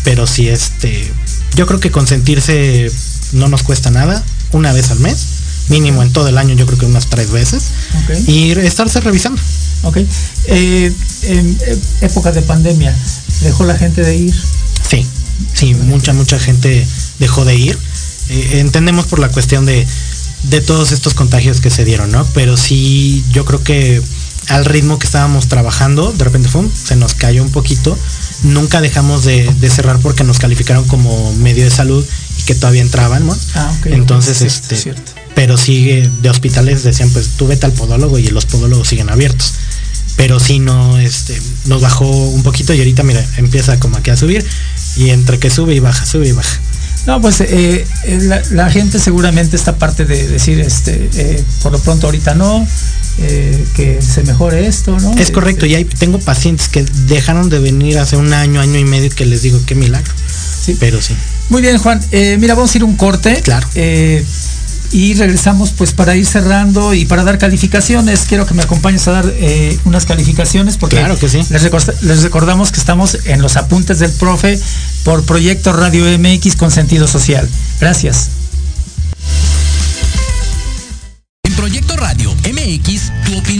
pero sí este yo creo que consentirse no nos cuesta nada una vez al mes mínimo en todo el año yo creo que unas tres veces y estarse revisando Ok. Eh, en época de pandemia, ¿dejó la gente de ir? Sí, sí, mucha, mucha gente dejó de ir. Eh, entendemos por la cuestión de, de todos estos contagios que se dieron, ¿no? Pero sí, yo creo que al ritmo que estábamos trabajando, de repente ¡fum! se nos cayó un poquito. Nunca dejamos de, de cerrar porque nos calificaron como medio de salud y que todavía entraban, ¿no? Ah, ok. Entonces, Cierto, este, cierto. pero sigue de hospitales decían, pues tú vete al podólogo y los podólogos siguen abiertos. pero sí no, este, nos bajó un poquito y ahorita mira, empieza como aquí a subir y entre que sube y baja, sube y baja. No, pues eh, eh, la, gente seguramente esta parte de decir, este, eh, por lo pronto ahorita no, que se mejore esto, ¿no? Es correcto, y hay, tengo pacientes que dejaron de venir hace un año, año y medio que les digo qué milagro. Sí. Pero sí. Muy bien, Juan. mira, vamos a ir un corte. Claro y regresamos pues para ir cerrando y para dar calificaciones. Quiero que me acompañes a dar eh, unas calificaciones porque claro que sí. les, les, recordamos que estamos en los apuntes del profe por Proyecto Radio MX con sentido social. Gracias. Proyecto Radio MX, tu opinión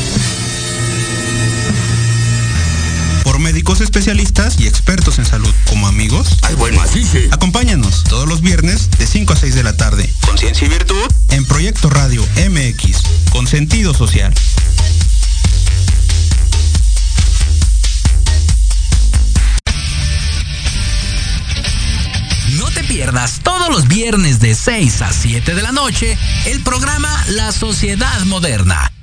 Por médicos especialistas y expertos en salud como amigos. Ay, bueno, así sí. Acompáñanos todos los viernes de 5 a 6 de la tarde. Conciencia y virtud. En Proyecto Radio MX, con sentido social. pierdas todos los viernes de 6 a 7 de la noche el programa La Sociedad Moderna,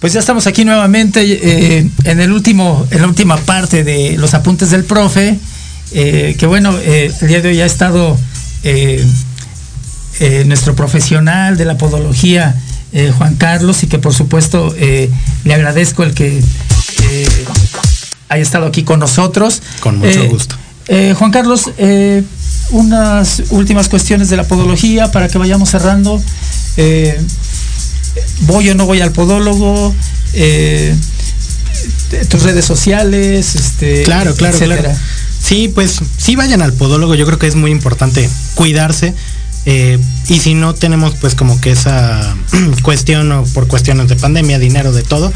Pues ya estamos aquí nuevamente eh, en el último, en la última parte de los apuntes del profe. Eh, que bueno, eh, el día de hoy ha estado nuestro profesional de la podología, Juan Carlos, y que por supuesto le agradezco el que haya estado aquí con nosotros. Con mucho gusto. Juan Carlos, unas últimas cuestiones de la podología para que vayamos cerrando voy o no voy al podólogo, eh, tus redes sociales, este, claro, claro, claro. Sí, pues sí vayan al podólogo, yo creo que es muy importante cuidarse. Eh, y si no tenemos pues como que esa cuestión o por cuestiones de pandemia, dinero, de todo,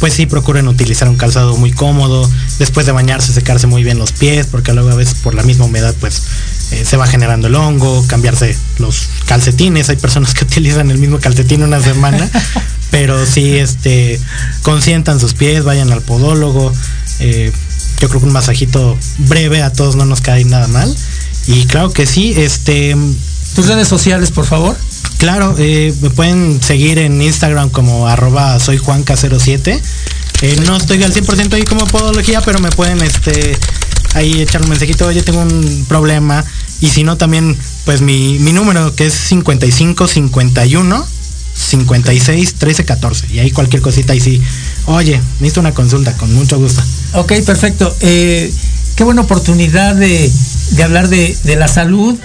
pues sí procuren utilizar un calzado muy cómodo, después de bañarse secarse muy bien los pies, porque luego a veces por la misma humedad pues eh, se va generando el hongo, cambiarse los calcetines, hay personas que utilizan el mismo calcetín una semana, pero sí este consientan sus pies, vayan al podólogo, eh, yo creo que un masajito breve a todos no nos cae nada mal. Y claro que sí, este tus redes sociales, por favor. Claro, eh, me pueden seguir en Instagram como arroba soy Juanca07. no estoy al 100% ahí como podología, pero me pueden este ahí echar un mensajito, oye, tengo un problema. Y si no, también, pues mi, número que es 55 51 56 13 14. Y ahí cualquier cosita y sí, oye, necesito una consulta, con mucho gusto. Ok, perfecto. Eh, qué buena oportunidad de, hablar de, la salud.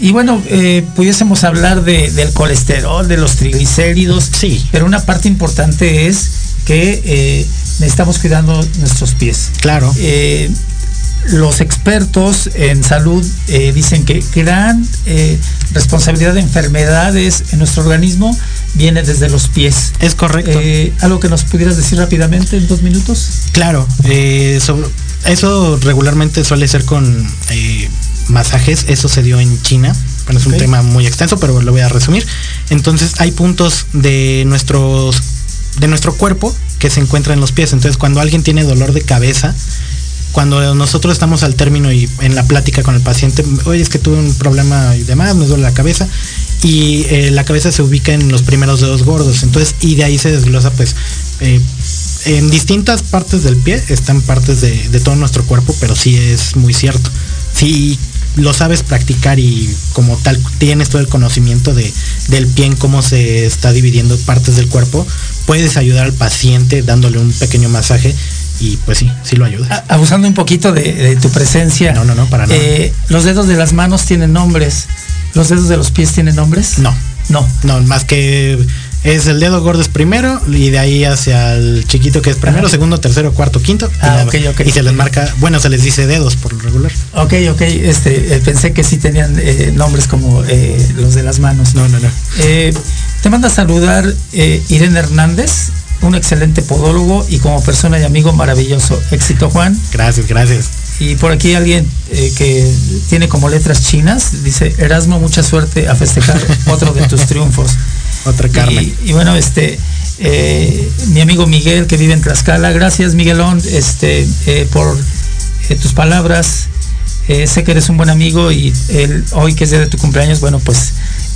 Y bueno, eh, pudiésemos hablar de, del colesterol, de los triglicéridos. Sí. Pero una parte importante es que eh, necesitamos cuidando nuestros pies. Claro. Eh, los expertos en salud eh, dicen que gran eh, responsabilidad de enfermedades en nuestro organismo viene desde los pies. Es correcto. Eh, ¿Algo que nos pudieras decir rápidamente en dos minutos? Claro, sobre- eso regularmente suele ser con masajes, eso se dio en China, bueno, es un tema muy extenso, pero lo voy a resumir. Entonces hay puntos de nuestros de nuestro cuerpo que se encuentran en los pies. Entonces cuando alguien tiene dolor de cabeza, cuando nosotros estamos al término y en la plática con el paciente, oye, es que tuve un problema y demás, me duele la cabeza, y eh, la cabeza se ubica en los primeros dedos gordos, entonces, y de ahí se desglosa, pues, eh, en distintas partes del pie están partes de, de todo nuestro cuerpo, pero sí es muy cierto. Si lo sabes practicar y como tal tienes todo el conocimiento de, del pie en cómo se está dividiendo partes del cuerpo, puedes ayudar al paciente dándole un pequeño masaje y pues sí, sí lo ayuda. Abusando un poquito de, de tu presencia. No, no, no, para nada. Eh, los dedos de las manos tienen nombres. ¿Los dedos de los pies tienen nombres? No, No. no, más que es el dedo gordo es primero y de ahí hacia el chiquito que es primero, Ajá. segundo, tercero, cuarto, quinto. y Ah, nada. ok, ok. Y se les marca, bueno, se les dice dedos por lo regular. Ok, ok. Este, eh, pensé que sí tenían eh, nombres como eh, los de las manos. No, no, no. Eh, te manda a saludar eh, Irene Hernández, un excelente podólogo y como persona y amigo maravilloso. Éxito, Juan. Gracias, gracias. Y por aquí alguien eh, que tiene como letras chinas, dice, Erasmo, mucha suerte a festejar otro de tus triunfos. Otra Carmen. Y, y bueno, este, eh, mi amigo Miguel que vive en Tlaxcala, gracias Miguelón, este, eh, por tus palabras. Sé que eres un buen amigo y el, hoy que es día de tu cumpleaños, bueno, pues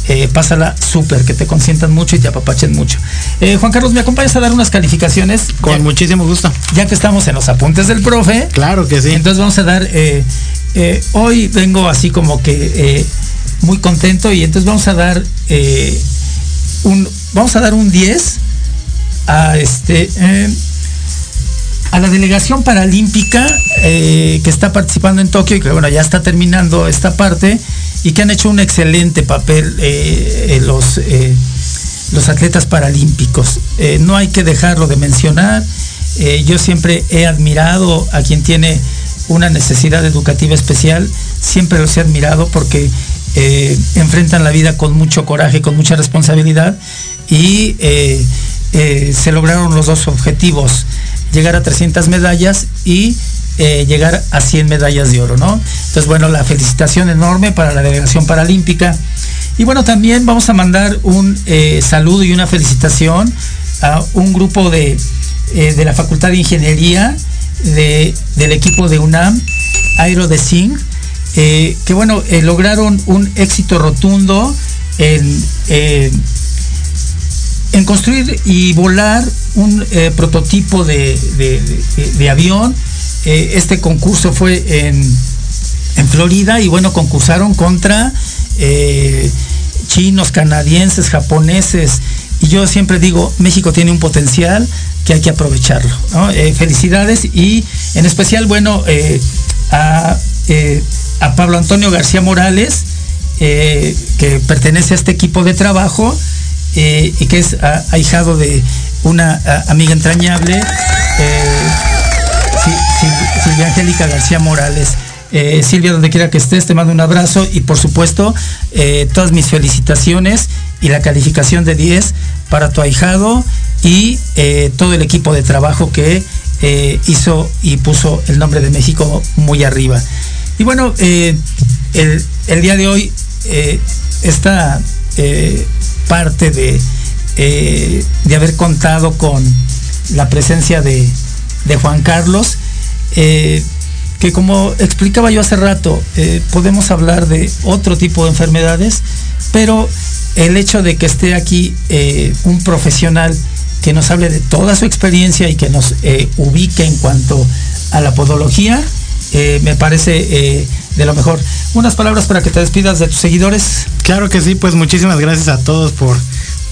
eh, pásala súper, que te consientan mucho y te apapachen mucho. Eh, Juan Carlos, ¿me acompañas a dar unas calificaciones? Con Ya- muchísimo gusto. ya que estamos en los apuntes del profe, Claro que sí. entonces vamos a dar, eh, hoy vengo así como que muy contento y entonces vamos a dar un, vamos a dar un 10 a este a la delegación paralímpica eh, que está participando en Tokio y que bueno ya está terminando esta parte y que han hecho un excelente papel eh, eh, los eh, los atletas paralímpicos. No hay que dejarlo de mencionar. Yo siempre he admirado a quien tiene una necesidad educativa especial, siempre los he admirado porque enfrentan la vida con mucho coraje, con mucha responsabilidad y se lograron los dos objetivos, llegar a 300 medallas y eh, llegar a 100 medallas de oro, ¿no? Entonces, bueno, la felicitación enorme para la delegación paralímpica. Y bueno, también vamos a mandar un eh, saludo y una felicitación a un grupo de, eh, de la Facultad de Ingeniería de- del equipo de UNAM, Aero de que bueno, lograron un éxito rotundo en, en construir y volar un prototipo de- de avión. Eh, este concurso fue en, en Florida y bueno, concursaron contra eh, chinos, canadienses, japoneses. Y yo siempre digo, México tiene un potencial que hay que aprovecharlo. Eh, felicidades y en especial, bueno, a, a Pablo Antonio García Morales, que pertenece a este equipo de trabajo y que es ah, ahijado de una amiga entrañable, Silvia Angélica García Morales. Eh, Silvia, donde quiera que estés, te mando un abrazo y por supuesto eh, todas mis felicitaciones y la calificación de 10 para tu ahijado y eh, todo el equipo de trabajo que hizo y puso el nombre de México muy arriba. Y bueno, el, día de hoy, esta parte de, de haber contado con la presencia de Juan Carlos, eh, que como explicaba yo hace rato, eh, podemos hablar de otro tipo de enfermedades, pero el hecho de que esté aquí eh, un profesional que nos hable de toda su experiencia y que nos ubique en cuanto a la podología, me parece de lo mejor. Unas palabras para que te despidas de tus seguidores. Claro que sí, pues muchísimas gracias a todos por,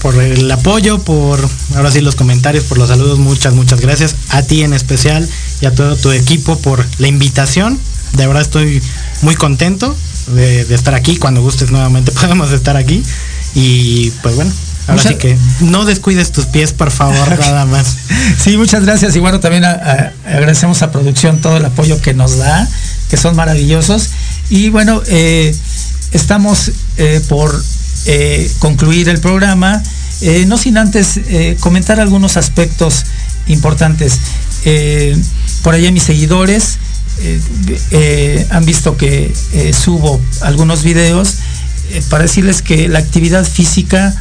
por el apoyo, por ahora sí los comentarios, por los saludos, muchas, muchas gracias. A ti en especial y a todo tu equipo por la invitación. De verdad estoy muy contento de, estar aquí. Cuando gustes nuevamente podemos estar aquí. Y pues bueno, Ahora sí que no descuides tus pies, por favor, nada más. Sí, muchas gracias. Y bueno, también agradecemos a producción todo el apoyo que nos da, que son maravillosos. Y bueno, eh, estamos eh, por eh, concluir el programa, no sin antes comentar algunos aspectos importantes. Por allá mis seguidores han visto que subo algunos videos para decirles que la actividad física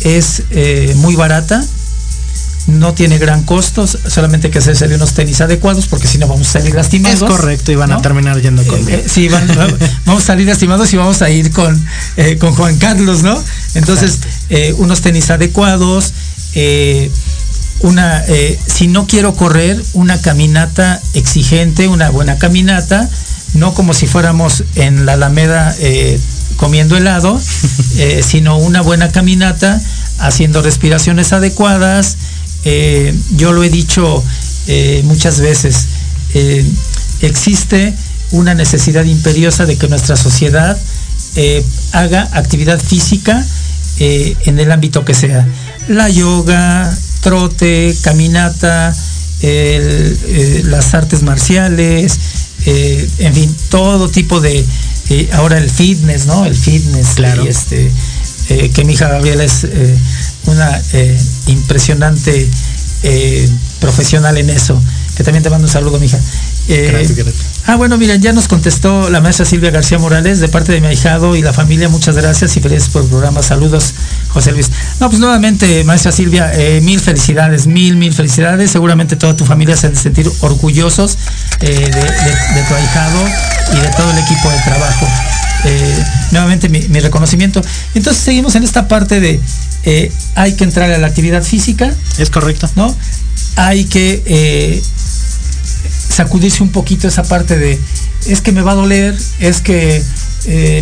es eh, muy barata, no tiene gran costo, solamente que hacerse unos tenis adecuados porque si no vamos a salir lastimados. Es correcto, y van a terminar yendo con eh, sí, vamos a salir lastimados y vamos a ir con, eh, con Juan Carlos, ¿no? Entonces, unos tenis adecuados, una, si no quiero correr, una caminata exigente, una buena caminata, no como si fuéramos en la Alameda comiendo helado, eh, sino una buena caminata, haciendo respiraciones adecuadas. Eh, yo lo he dicho eh, muchas veces, existe una necesidad imperiosa de que nuestra sociedad haga actividad física en el ámbito que sea. La yoga, trote, caminata, las artes marciales, en fin, todo tipo de, ahora el fitness, ¿no? El fitness. Claro. este, eh, que mi hija Gabriela es eh, una eh, impresionante profesional en eso. Que también te mando un saludo, mija. Gracias, gracias. Ah, bueno, miren, ya nos contestó la maestra Silvia García Morales de parte de mi ahijado y la familia. Muchas gracias y felices por el programa. Saludos, José Luis. No, pues nuevamente, maestra Silvia, mil felicidades, mil, mil felicidades. Seguramente toda tu familia se ha de sentir orgullosos de, tu ahijado y de todo el equipo de trabajo. Eh, nuevamente mi, reconocimiento. Entonces seguimos en esta parte de eh, hay que entrar a la actividad física. Es correcto. ¿No? Hay que eh, sacudirse un poquito esa parte de es que me va a doler, es que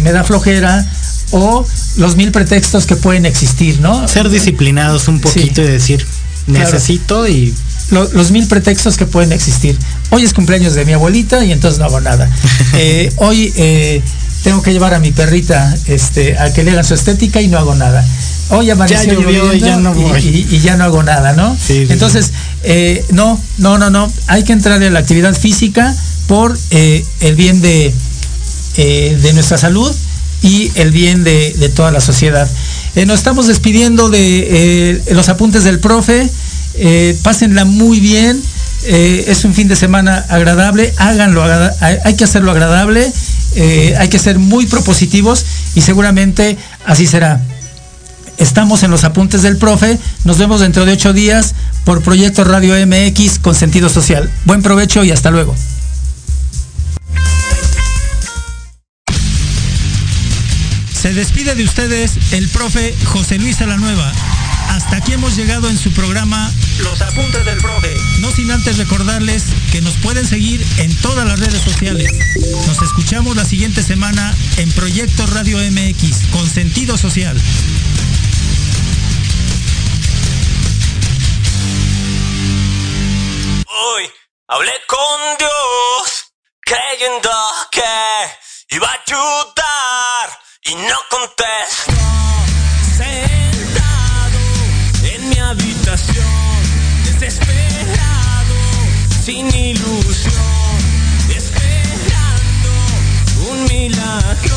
me da flojera, o los mil pretextos que pueden existir, ¿no? Ser disciplinados un poquito y decir, necesito y los mil pretextos que pueden existir. Hoy es cumpleaños de mi abuelita y entonces no hago nada. Eh, hoy eh, tengo que llevar a mi perrita este, a que le hagan su estética y no hago nada. Hoy amaneció y ya no y, ya no hago nada, ¿no? entonces, eh, no, no, no, no. Hay que entrar en la actividad física por el bien de, de nuestra salud y el bien de, de toda la sociedad. nos estamos despidiendo de los apuntes del profe. Eh, pásenla muy bien. Eh, es un fin de semana agradable, háganlo, hay que hacerlo agradable, eh, hay que ser muy propositivos y seguramente así será. Estamos en los apuntes del profe, nos vemos dentro de ocho días por Proyecto Radio MX con sentido social. Buen provecho y hasta luego. Se despide de ustedes el profe José Luis Alanueva hasta aquí hemos llegado en su programa Los Apuntes del Profe. No sin antes recordarles que nos pueden seguir en todas las redes sociales. Nos escuchamos la siguiente semana en Proyecto Radio MX con sentido social. Hoy hablé con Dios creyendo que iba a ayudar y no contestó. Sin ilusión, esperando un milagro.